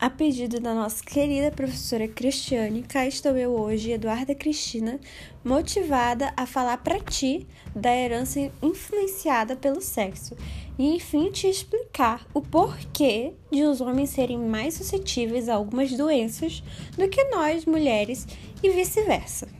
A pedido da nossa querida professora Cristiane, cá estou eu hoje, Eduarda Cristina, motivada a falar para ti da herança influenciada pelo sexo e, enfim, te explicar o porquê de os homens serem mais suscetíveis a algumas doenças do que nós, mulheres, e vice-versa.